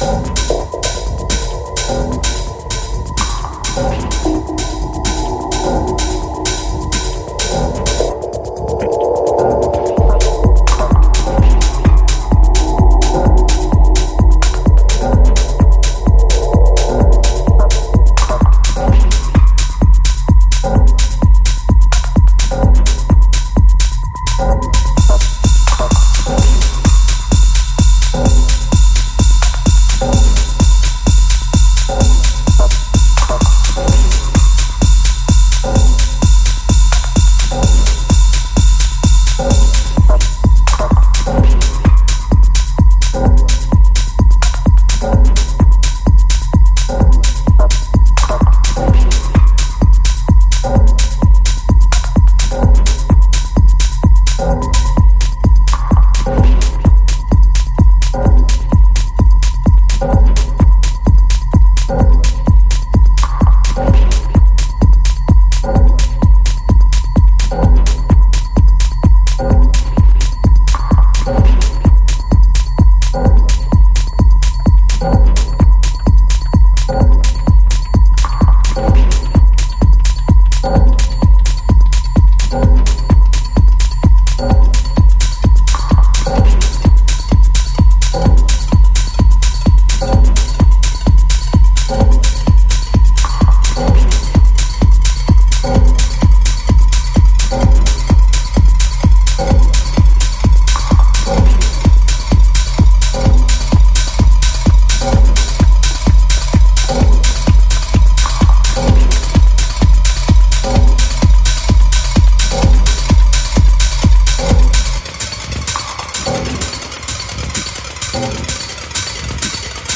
Thank